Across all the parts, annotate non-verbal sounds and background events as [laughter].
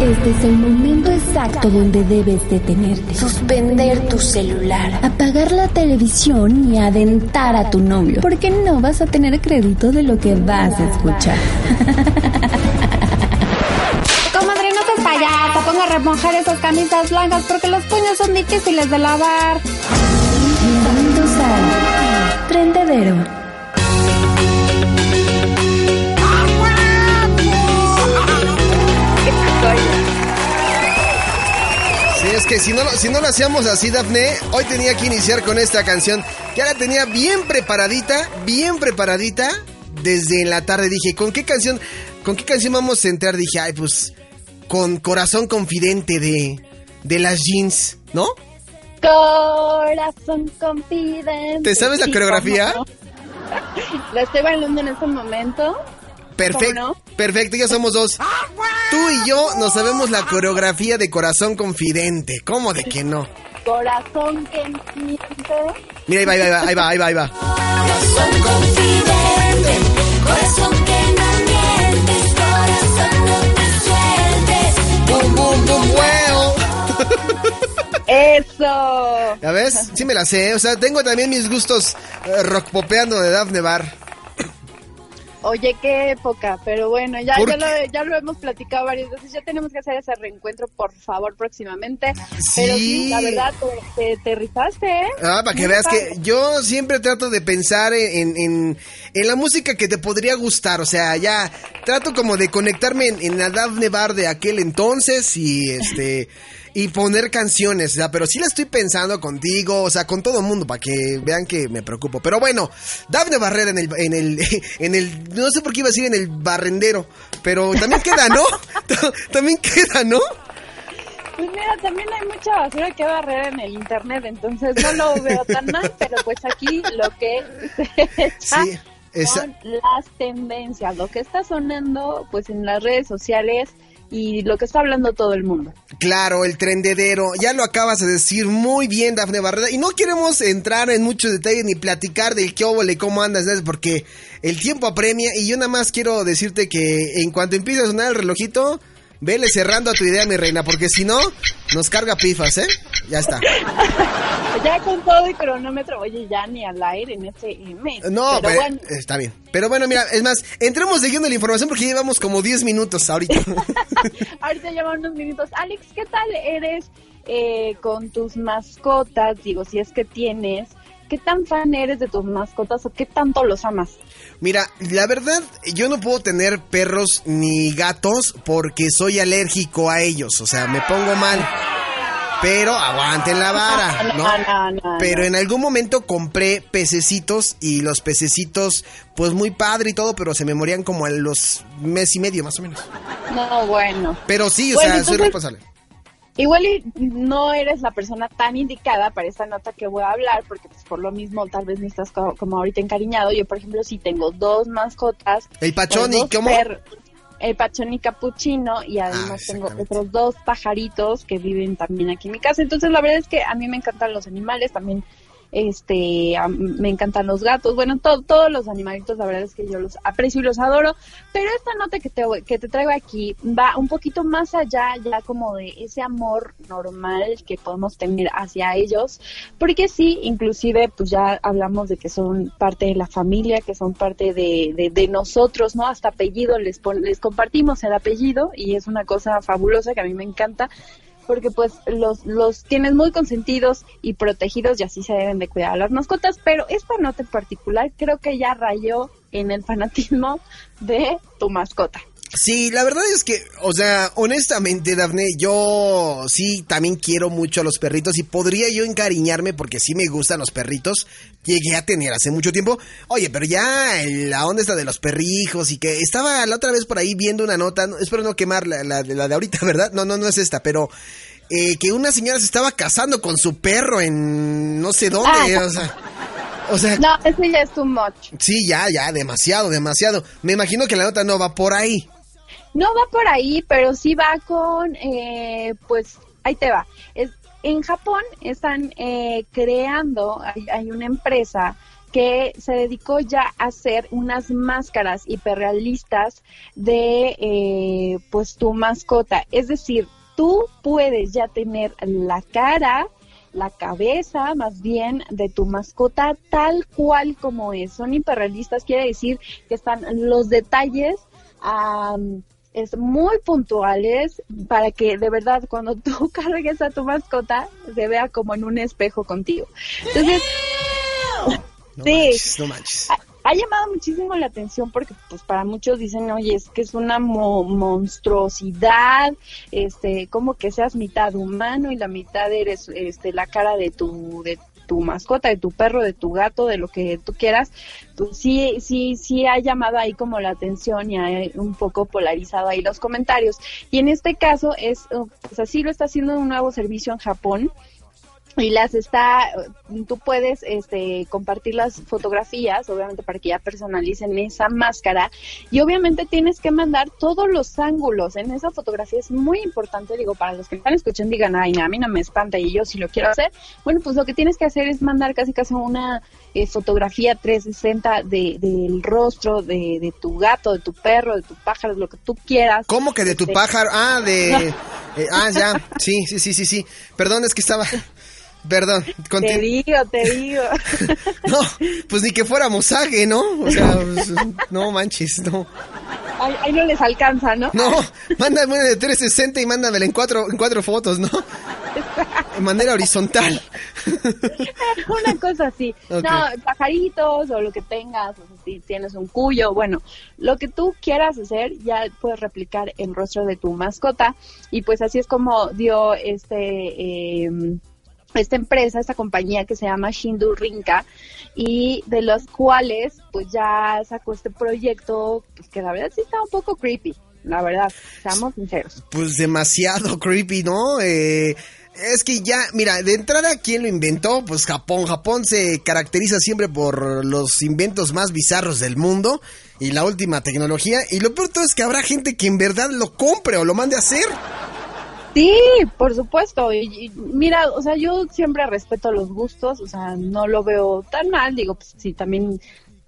Este es el momento exacto donde debes detenerte. Suspender tu celular. Apagar la televisión y adentar a tu novio. Porque no vas a tener crédito de lo que vas a escuchar. [laughs] Comadre, no seas payasa, ponga a remojar esas camisas blancas porque los puños son difíciles de lavar. Bienvenidos al Trendedero. Que si no, lo- si no lo hacíamos así, Dafne, hoy tenía que iniciar con esta canción. Ya la tenía bien preparadita, bien preparadita. Desde la tarde dije, ¿con qué canción, con qué canción vamos a entrar? Dije, ay, pues, con Corazón Confidente de, de las jeans, ¿no? Corazón confidente. ¿Te sabes la coreografía? ¿cómo no? [laughs] La estoy bailando en este momento. Perfecto, ¿Cómo perfecto, ya somos dos. [laughs] Tú y yo nos sabemos la coreografía de Corazón Confidente. ¿Cómo de que no? Corazón que miente. Mira, ahí va, ahí va, ahí va, ahí va, ahí va. Corazón confidente, corazón que no mientes, corazón no te sueltes. ¡Bum, bum, bum, huevo! Eso. ¿Ya ves? Sí me la sé. O sea, tengo también mis gustos eh, rock popeando de Daphne Bar. Oye, qué época, pero bueno, ya, ¿Por ya, lo, ya lo hemos platicado varias veces, ya tenemos que hacer ese reencuentro, por favor, próximamente. Sí. Pero sí, la verdad, te, te, te rifaste, ¿eh? Ah, para que Muy veas padre. que yo siempre trato de pensar en, en, en la música que te podría gustar. O sea, ya trato como de conectarme en, en la Daphne Bar de aquel entonces y este. Y poner canciones, o sea, pero sí la estoy pensando contigo, o sea, con todo el mundo, para que vean que me preocupo. Pero bueno, Daphne Barrera en el, en el, [laughs] en el, no sé por qué iba a decir en el barrendero, pero también queda, ¿no? [laughs] también queda, ¿no? Pues mira, también hay mucha basura que barrer en el internet, entonces no lo veo tan mal, [laughs] pero pues aquí lo que se echa Sí, esa- son las tendencias, lo que está sonando pues en las redes sociales y lo que está hablando todo el mundo. Claro, el trendedero, ya lo acabas de decir muy bien, Dafne Barrera. Y no queremos entrar en muchos detalles ni platicar del qué óvole, cómo andas, porque el tiempo apremia. Y yo nada más quiero decirte que en cuanto empiece a sonar el relojito, vele cerrando a tu idea, mi reina, porque si no, nos carga pifas, ¿eh? Ya está. [laughs] Ya con todo el cronómetro, oye, ya ni al aire en este mes. No, pero pero- bueno, está bien. Pero bueno, mira, es más, entremos siguiendo la información porque llevamos como 10 minutos ahorita. [laughs] ahorita llevan unos minutos. Alex, ¿qué tal eres eh, con tus mascotas? Digo, si es que tienes, ¿qué tan fan eres de tus mascotas o qué tanto los amas? Mira, la verdad, yo no puedo tener perros ni gatos porque soy alérgico a ellos. O sea, me pongo mal. Pero aguanten la vara, [laughs] ¿no? No, no, no, Pero en algún momento compré pececitos y los pececitos, pues muy padre y todo, pero se me morían como a los mes y medio más o menos. No, bueno. Pero sí, o Bueno, sea, soy entonces- responsable. Igual y no eres la persona tan indicada para esta nota que voy a hablar, porque pues por lo mismo tal vez ni estás co- como ahorita encariñado. Yo, por ejemplo, sí tengo dos mascotas. El pachón y cómo. per- El pachón y capuchino y además Ah, tengo exactamente. otros dos pajaritos que viven también aquí en mi casa. Entonces la verdad es que a mí me encantan los animales, también este me encantan los gatos, bueno, to- todos los animalitos, la verdad es que yo los aprecio y los adoro, pero esta nota que te, que te traigo aquí va un poquito más allá ya como de ese amor normal que podemos tener hacia ellos, porque sí, inclusive pues ya hablamos de que son parte de la familia, que son parte de, de, de nosotros, ¿no? Hasta apellido les, les compartimos el apellido y es una cosa fabulosa que a mí me encanta porque pues los, los tienes muy consentidos y protegidos y así se deben de cuidar a las mascotas, pero esta nota en particular creo que ya rayó en el fanatismo de tu mascota. Sí, la verdad es que, o sea, honestamente, Dafne, yo sí también quiero mucho a los perritos y podría yo encariñarme porque sí me gustan los perritos. Llegué a tener hace mucho tiempo. Oye, pero ya la onda está de los perrijos y que estaba la otra vez por ahí viendo una nota, no- espero no quemar la, la, de- la de ahorita, [laughs] ¿verdad? No, no, no es esta, pero eh, que una señora se estaba casando con su perro en no sé dónde, Ah. o sea... O sea, No, eso ya es too much. sí, ya, ya, demasiado, demasiado. Me imagino que la nota no va por ahí. No va por ahí, pero sí va con, eh, pues, ahí te va. Es, en Japón están eh, creando, hay, hay una empresa que se dedicó ya a hacer unas máscaras hiperrealistas de eh, pues tu mascota. Es decir, tú puedes ya tener la cara, la cabeza más bien de tu mascota tal cual como es. Son hiperrealistas, quiere decir que están los detalles am, es muy puntuales para que de verdad cuando tú [laughs] cargues a tu mascota se vea como en un espejo contigo. Entonces, No Sí. manches, no manches. ha, ha llamado muchísimo la atención porque pues para muchos dicen, oye, es que es una mo- monstruosidad, este, como que seas mitad humano y la mitad eres este la cara de tu de tu mascota, de tu perro, de tu gato, de lo que tú quieras, pues sí, sí, sí ha llamado ahí como la atención y ha un poco polarizado ahí los comentarios. Y en este caso es, eh, pues así lo está haciendo un nuevo servicio en Japón y las está, tú puedes este, compartir las fotografías, obviamente para que ya personalicen esa máscara, y obviamente tienes que mandar todos los ángulos en esa fotografía, es muy importante, digo, para los que están escuchando digan, ay, a mí no me espanta y yo sí lo quiero hacer, bueno, pues lo que tienes que hacer es mandar casi casi una eh, fotografía 360 de, del rostro de, de tu gato, de tu perro, de tu pájaro, de lo que tú quieras. ¿Cómo que de tu Este, pájaro? Ah, de... [laughs] eh, ah, ya. Sí, sí, sí, sí, sí. Perdón, es que estaba... [laughs] Perdón. Te digo, te digo. [laughs] No, pues ni que fuera mozaje, ¿no? O sea, pues, no manches, no. Ahí, ahí no les alcanza, ¿no? No, mándame una de 360 y mándamela en cuatro, en cuatro fotos, ¿no? De manera horizontal. [laughs] una cosa así. No, pajaritos o lo que tengas, o sea, si tienes un cuyo, bueno, lo que tú quieras hacer ya puedes replicar el rostro de tu mascota y pues así es como dio este eh, esta empresa, esta compañía que se llama Shindu Rinka y de los cuales pues ya sacó este proyecto pues, que la verdad sí está un poco creepy, la verdad, seamos sinceros. Pues demasiado [laughs] creepy, ¿no? Eh, es que ya, mira, de entrada, ¿quién lo inventó? Pues Japón. Japón se caracteriza siempre por los inventos más bizarros del mundo y la última tecnología. Y lo peor es que habrá gente que en verdad lo compre o lo mande a hacer. Sí, por supuesto. Y, y mira, o sea, yo siempre respeto los gustos, o sea, no lo veo tan mal. Digo, pues sí, también.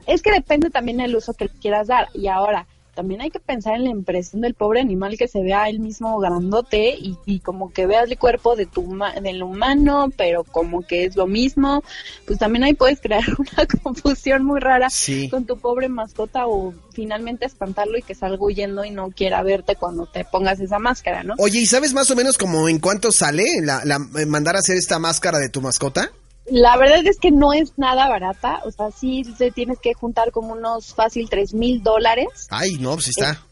Es que depende también del uso que le quieras dar. Y ahora, también hay que pensar en la impresión del pobre animal que se vea él mismo grandote y, y como que veas el cuerpo de tu del humano, pero como que es lo mismo. Pues también ahí puedes crear [laughs] una confusión muy rara Sí. con tu pobre mascota o finalmente espantarlo y que salga huyendo y no quiera verte cuando te pongas esa máscara, ¿no? Oye, ¿y sabes más o menos como en cuánto sale la, la- eh, mandar a hacer esta máscara de tu mascota? La verdad es que no es nada barata, o sea, sí te tienes que juntar como unos fácil tres mil dólares. Ay, no, pues está.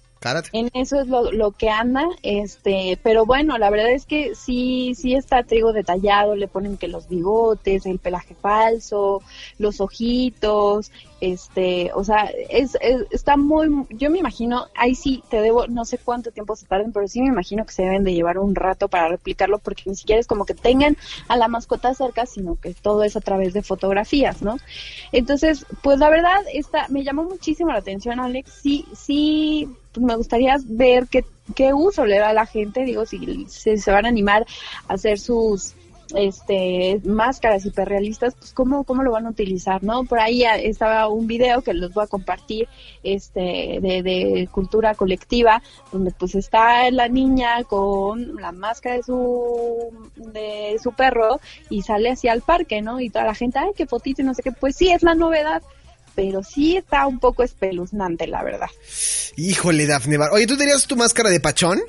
En eso es lo, lo que anda, este, pero bueno, la verdad es que sí, sí está trigo detallado, le ponen que los bigotes, el pelaje falso, los ojitos, este, o sea, es, es- está muy, yo me imagino, ahí sí te debo, no sé cuánto tiempo se tarden, pero sí me imagino que se deben de llevar un rato para replicarlo, porque ni siquiera es como que tengan a la mascota cerca, sino que todo es a través de fotografías, ¿no? Entonces, pues la verdad, esta, me llamó muchísimo la atención, Alex, sí, sí, pues me gustaría ver qué, qué uso le da a la gente, digo, si se, van a animar a hacer sus este máscaras hiperrealistas, pues cómo, cómo lo van a utilizar, ¿no? Por ahí ah, estaba un video que les voy a compartir este de, de cultura colectiva, donde pues está la niña con la máscara de su de su perro y sale hacia el parque, ¿no? Y toda la gente, ay, qué fotito y no sé qué, pues sí, es la novedad, pero sí está un poco espeluznante, la verdad. Híjole, Dafne Bar. Oye, ¿tú tenías tu máscara de pachón?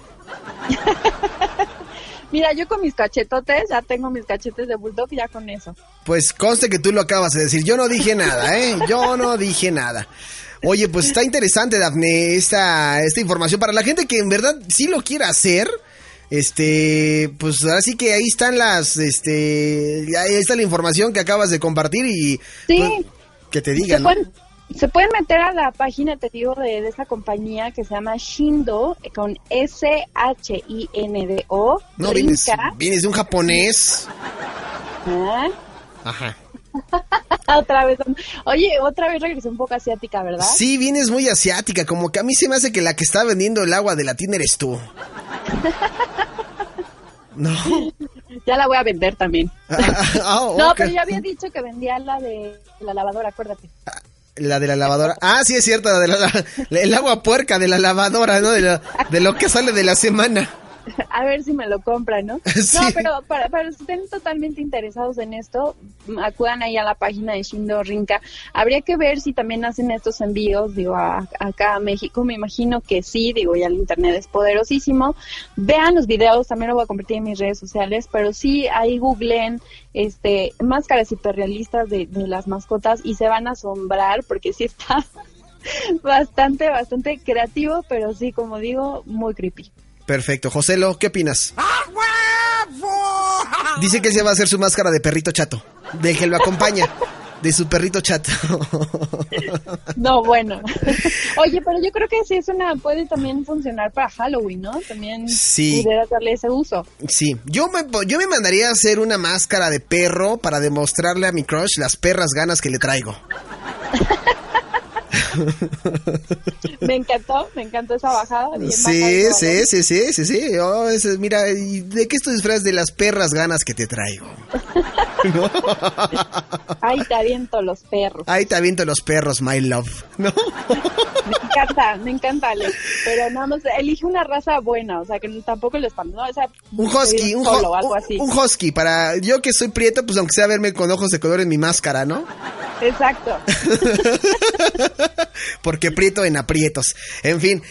[laughs] Mira, yo con mis cachetotes, ya tengo mis cachetes de bulldog, ya con eso. Pues conste que tú lo acabas de decir. Yo no dije nada, ¿eh? Yo no dije nada. Oye, pues está interesante, Dafne, esta, esta información. Para la gente que en verdad sí lo quiera hacer, este, pues ahora sí que ahí están las, este, ahí está la información que acabas de compartir y Sí. pues, que te Se digan. ¿no? pueden, se pueden meter a la página, te digo, de, de esta compañía que se llama Shindo, eh, con S-H-I-N-D-O. No, vienes, vienes de un japonés. Ah, Ajá. [laughs] otra vez. Oye, otra vez regresé un poco asiática, ¿verdad? Sí, vienes muy asiática, como que a mí se me hace que la que está vendiendo el agua de la tienda eres tú. [laughs] No. Ya la voy a vender también. [laughs] Ah, No, ok. pero yo había dicho que vendía la de la lavadora, acuérdate. La de la lavadora. Ah, sí, es cierto, la de la, la- el agua puerca de la lavadora, ¿no? De, la- de lo que sale de la semana. [laughs] A ver si me lo compran, ¿no? [laughs] Sí. No, pero para, para los que estén totalmente interesados en esto, acudan ahí a la página de Shindo Rinca. Habría que ver si también hacen estos envíos, digo, a- acá a México. Me imagino que sí, digo, ya el internet es poderosísimo. Vean los videos, también lo voy a compartir en mis redes sociales, pero sí, ahí googleen este, máscaras hiperrealistas de, de las mascotas y se van a asombrar porque sí está [laughs] bastante, bastante creativo, pero sí, como digo, muy creepy. Perfecto. Joselo, ¿qué opinas? Dice que se va a hacer su máscara de perrito chato. Del que lo acompaña. De su perrito chato. No, bueno. Oye, pero yo creo que sí es una, puede también funcionar para Halloween, ¿no? También Sí. pudieras darle ese uso. Sí, yo me, yo me mandaría a hacer una máscara de perro para demostrarle a mi crush las perras ganas que le traigo. [laughs] Me encantó, me encantó esa bajada. bien Sí, sí, sí, sí, sí, sí. Oh, ese- mira, ¿y ¿de qué esto disfraz de las perras ganas que te traigo? [laughs] Ay, te aviento los perros. Ahí te aviento los perros, my love. ¿No? Me encanta, me encanta, Alex. Pero nada más, elige una raza buena, o sea, que tampoco lo espanto, ¿no? O sea, Un husky, un, solo, hu- algo un- así. un husky para yo que soy prieto, pues aunque sea verme con ojos de color en mi máscara, ¿no? Exacto. [laughs] Porque prieto en aprietos. En fin,